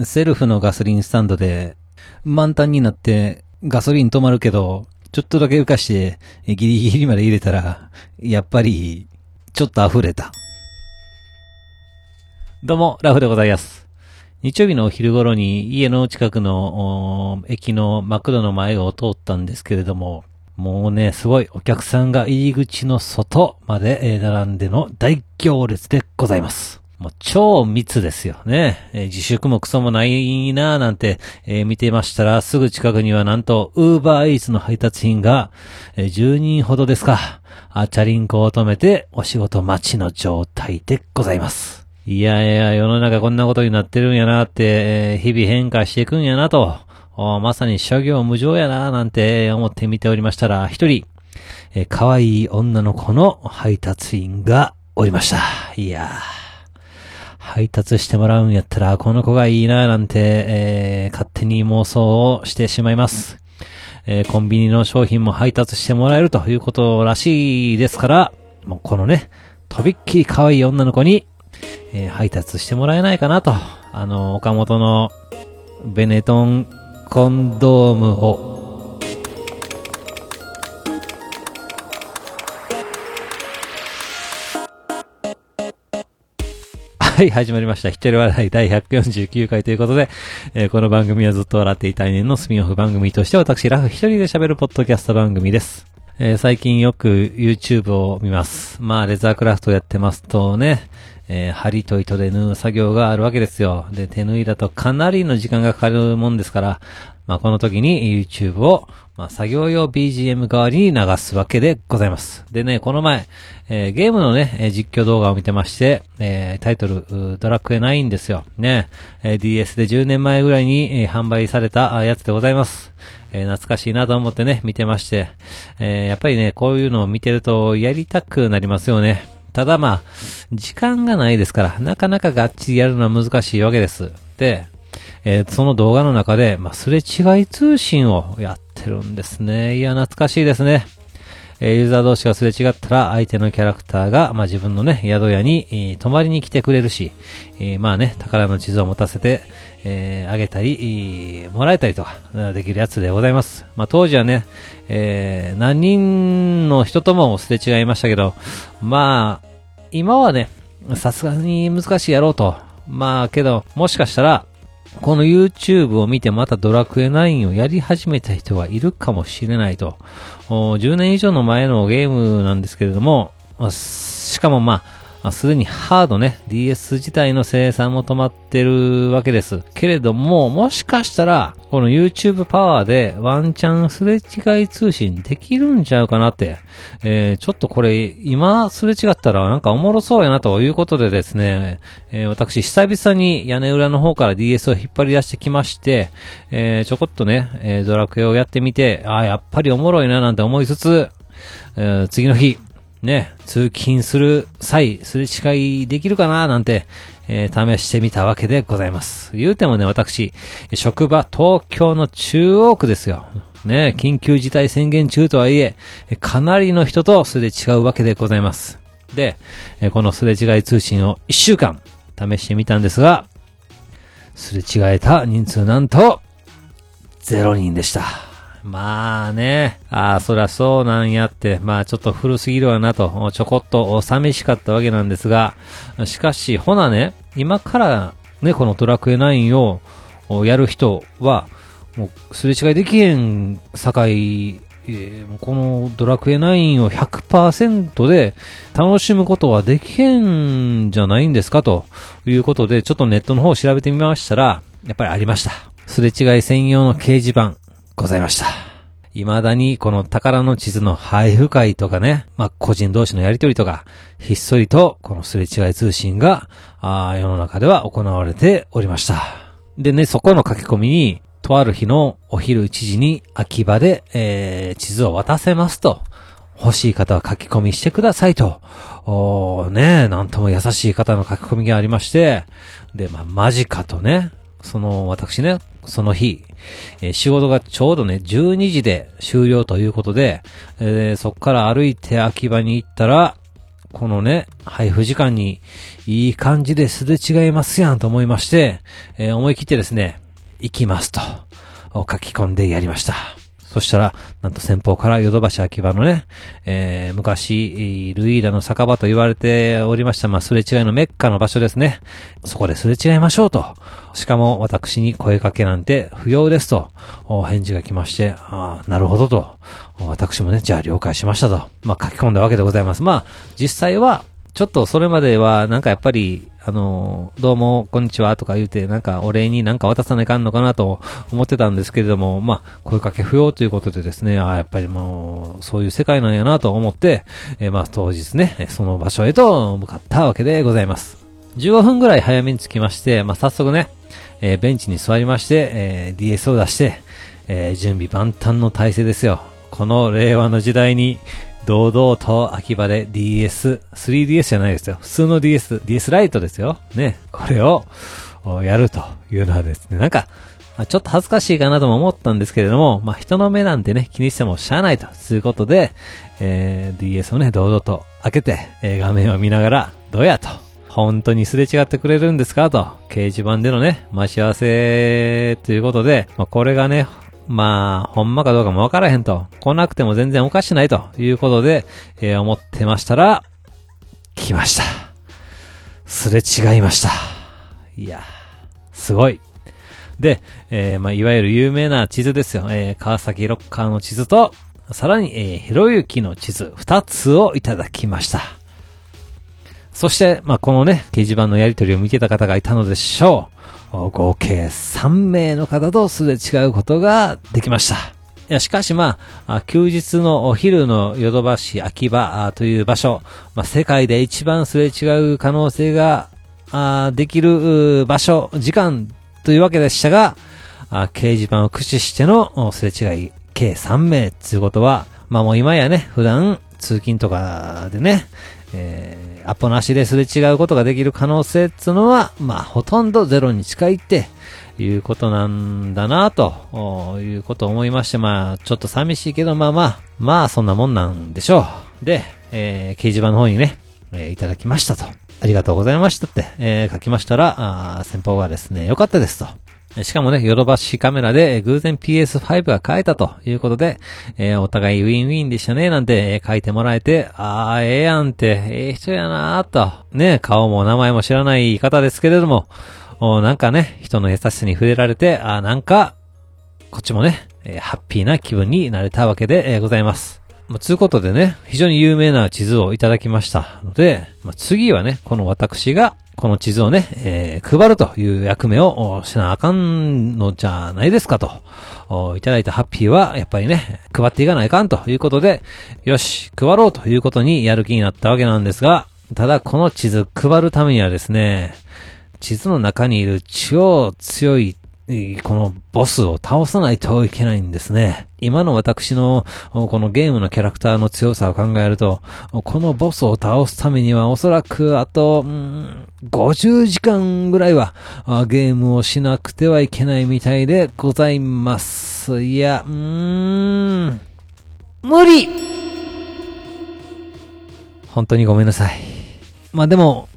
セルフのガソリンスタンドで、満タンになってガソリン止まるけど、ちょっとだけ浮かして、ギリギリまで入れたら、やっぱり、ちょっと溢れた。どうも、ラフでございます。日曜日のお昼頃に家の近くの駅のマクドの前を通ったんですけれども、もうね、すごいお客さんが入り口の外まで、並んでの大行列でございます。もう超密ですよね。えー自粛もクソもないなぁなんて、えー見てましたら、すぐ近くにはなんと、ウーバーイーツの配達員が、えー10人ほどですか。あ、チャリンコを止めて、お仕事待ちの状態でございます。いやいや、世の中こんなことになってるんやなって、えー日々変化していくんやなと、まさに諸行無常やななんて思って見ておりましたら、一人、えー可愛い女の子の配達員がおりました。いやー。配達してもらうんやったら、この子がいいななんて、えー勝手に妄想をしてしまいます。えーコンビニの商品も配達してもらえるということらしいですから、もうこのね、とびっきり可愛い女の子に、えー配達してもらえないかなと、あの、岡本のベネトンコンドームを、はい、始まりました。一人笑い第149回ということで、えーこの番組はずっと笑っていたい年のスピンオフ番組として私、ラフ一人で喋るポッドキャスト番組です。えー最近よく YouTube を見ます。まあ、レザークラフトやってますとね、えー針と糸で縫う作業があるわけですよ。で、手縫いだとかなりの時間がかかるもんですから、まあ、この時に YouTube を、まあ、作業用 BGM 代わりに流すわけでございます。でね、この前、えーゲームのね、実況動画を見てまして、えータイトル、ドラクエ9ですよ。ね、えー DS で10年前ぐらいに、えー販売されたやつでございます。えー懐かしいなと思ってね、見てまして、えーやっぱりね、こういうのを見てるとやりたくなりますよね。ただまあ、時間がないですから、なかなかがっちりやるのは難しいわけです。で、えーその動画の中で、まあ、すれ違い通信をやってるんですね。いや、懐かしいですね。えーユーザー同士がすれ違ったら、相手のキャラクターが、まあ、自分のね、宿屋に、えー泊まりに来てくれるし、えーまあね、宝の地図を持たせて、えーあげたり、えーもらえたりとか、できるやつでございます。まあ、当時はね、えー何人の人ともすれ違いましたけど、まあ、今はね、さすがに難しいやろうと。まあ、けど、もしかしたら、この YouTube を見てまたドラクエ9をやり始めた人がいるかもしれないと。10年以上の前のゲームなんですけれども、しかもまあ、あすでにハードね、DS 自体の生産も止まってるわけです。けれども、もしかしたら、この YouTube パワーでワンチャンすれ違い通信できるんちゃうかなって、えー、ちょっとこれ、今すれ違ったらなんかおもろそうやなということでですね、えー私、久々に屋根裏の方から DS を引っ張り出してきまして、えー、ちょこっとね、えードラクエをやってみて、ああ、やっぱりおもろいななんて思いつつ、えー次の日、ね、通勤する際、すれ違いできるかななんて、えー試してみたわけでございます。言うてもね、私、職場、東京の中央区ですよ。ね、緊急事態宣言中とはいえ、かなりの人とすれ違うわけでございます。で、えこのすれ違い通信を1週間試してみたんですが、すれ違えた人数なんと、0人でした。まあね、ああ、そりゃそうなんやって、まあちょっと古すぎるわなと、ちょこっと寂しかったわけなんですが、しかし、ほなね、今からね、このドラクエ9をやる人は、もうすれ違いできへん境、えーこのドラクエ9を100%で楽しむことはできへんじゃないんですかと。いうことで、ちょっとネットの方を調べてみましたら、やっぱりありました。すれ違い専用の掲示板、ございました。未だにこの宝の地図の配布会とかね、まあ、個人同士のやりとりとか、ひっそりとこのすれ違い通信が、あー世の中では行われておりました。でね、そこの書き込みに、とある日のお昼1時に秋葉で、えー、地図を渡せますと、欲しい方は書き込みしてくださいと、おーねなんとも優しい方の書き込みがありまして、で、まあ、マジかとね、その、私ね、その日、えー仕事がちょうどね、12時で終了ということで、えーそっから歩いて秋葉に行ったら、このね、配布時間にいい感じですれ違いますやんと思いまして、えー、思い切ってですね、行きますと、書き込んでやりました。そしたら、なんと先方からヨドバシ秋葉のね、えー、昔、ルイーダの酒場と言われておりました、まあ、すれ違いのメッカの場所ですね。そこですれ違いましょうと。しかも、私に声かけなんて不要ですと、返事が来まして、ああ、なるほどと。私もね、じゃあ了解しましたと。まあ、書き込んだわけでございます。まあ、実際は、ちょっとそれまでは、なんかやっぱり、あの、どうも、こんにちはとか言うて、なんかお礼になんか渡さないかんのかなと思ってたんですけれども、まあ、声かけ不要ということでですね、ああやっぱりもう、そういう世界なんやなと思って、えー、まあ、当日ね、その場所へと向かったわけでございます。15分ぐらい早めに着きまして、まあ、早速ね、えー、ベンチに座りまして、えー、DS を出して、え、準備万端の体制ですよ。この令和の時代に、堂々と秋葉で DS、3DS じゃないですよ。普通の DS、DS ライトですよ。ね。これをやるというのはですね、なんか、ちょっと恥ずかしいかなとも思ったんですけれども、まあ、人の目なんてね、気にしてもしゃあないと、いうことで、えー、DS をね、堂々と開けて、えー、画面を見ながら、どうやと、本当にすれ違ってくれるんですかと、掲示板でのね、待ち合わせということで、まあ、これがね、まあ、ほんまかどうかもわからへんと。来なくても全然おかしないということで、えー、思ってましたら、来ました。すれ違いました。いや、すごい。で、えー、まあ、いわゆる有名な地図ですよ。えー、川崎ロッカーの地図と、さらに、えー、ひろゆきの地図、二つをいただきました。そして、まあ、このね、掲示板のやりとりを見てた方がいたのでしょう。合計3名の方とすれ違うことができました。いや、しかしまあ、休日のお昼のヨドバシ秋葉という場所、まあ、世界で一番すれ違う可能性ができる場所、時間というわけでしたが、掲示板を駆使してのすれ違い計3名ということは、まあもう今やね、普段通勤とかでね、えー、アポなしですれ違うことができる可能性っていうのは、まあ、ほとんどゼロに近いって、いうことなんだなと、いうことを思いまして、まあ、ちょっと寂しいけど、まあまあ、まあ、そんなもんなんでしょう。で、えー、掲示板の方にね、えー、いただきましたと。ありがとうございましたって、えー、書きましたら、あ先方がですね、よかったですと。しかもね、ヨドバシカメラで偶然 PS5 が変えたということで、えー、お互いウィンウィンでしたね、なんて、書いてもらえて、あー、ええやんって、ええ人やなーと。ね、顔も名前も知らない方ですけれども、おなんかね、人の優しさに触れられて、あ、なんか、こっちもね、え、ハッピーな気分になれたわけで、え、ございます。まあ、つうことでね、非常に有名な地図をいただきましたので、まあ、次はね、この私がこの地図をね、えー、配るという役目をしなあかんのじゃないですかと、いただいたハッピーは、やっぱりね、配っていかないかんということで、よし、配ろうということにやる気になったわけなんですが、ただこの地図配るためにはですね、地図の中にいる超強いこのボスを倒さないといけないんですね。今の私のこのゲームのキャラクターの強さを考えると、このボスを倒すためにはおそらくあと、うん、50時間ぐらいはゲームをしなくてはいけないみたいでございます。いや、うーん、無理本当にごめんなさい。まあでも、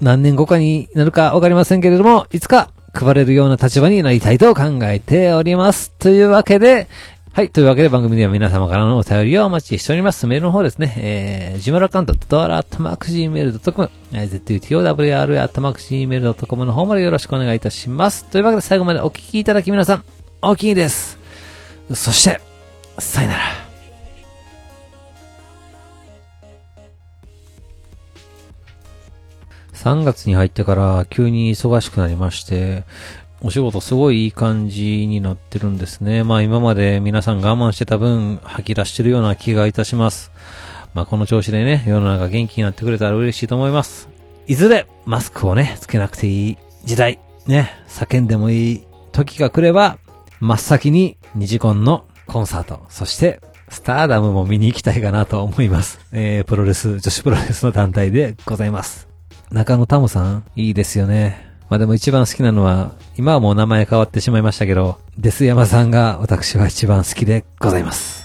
何年後かになるかわかりませんけれども、いつか配れるような立場になりたいと考えております。というわけで、はい。というわけで番組では皆様からのお便りをお待ちしております。メールの方ですね。えー、ジムラカウント、ドアラットマーク Gmail.com、えー、ZUTOWR アットマーク Gmail.com の方までよろしくお願いいたします。というわけで最後までお聞きいただき皆さん、大きいです。そして、さよなら。3月に入ってから急に忙しくなりまして、お仕事すごいいい感じになってるんですね。まあ今まで皆さん我慢してた分吐き出してるような気がいたします。まあこの調子でね、世の中元気になってくれたら嬉しいと思います。いずれマスクをね、つけなくていい時代、ね、叫んでもいい時が来れば、真っ先にニジコンのコンサート、そしてスターダムも見に行きたいかなと思います。えー、プロレス、女子プロレスの団体でございます。中野タモさん、いいですよね。まあでも一番好きなのは、今はもう名前変わってしまいましたけど、デス山さんが私は一番好きでございます。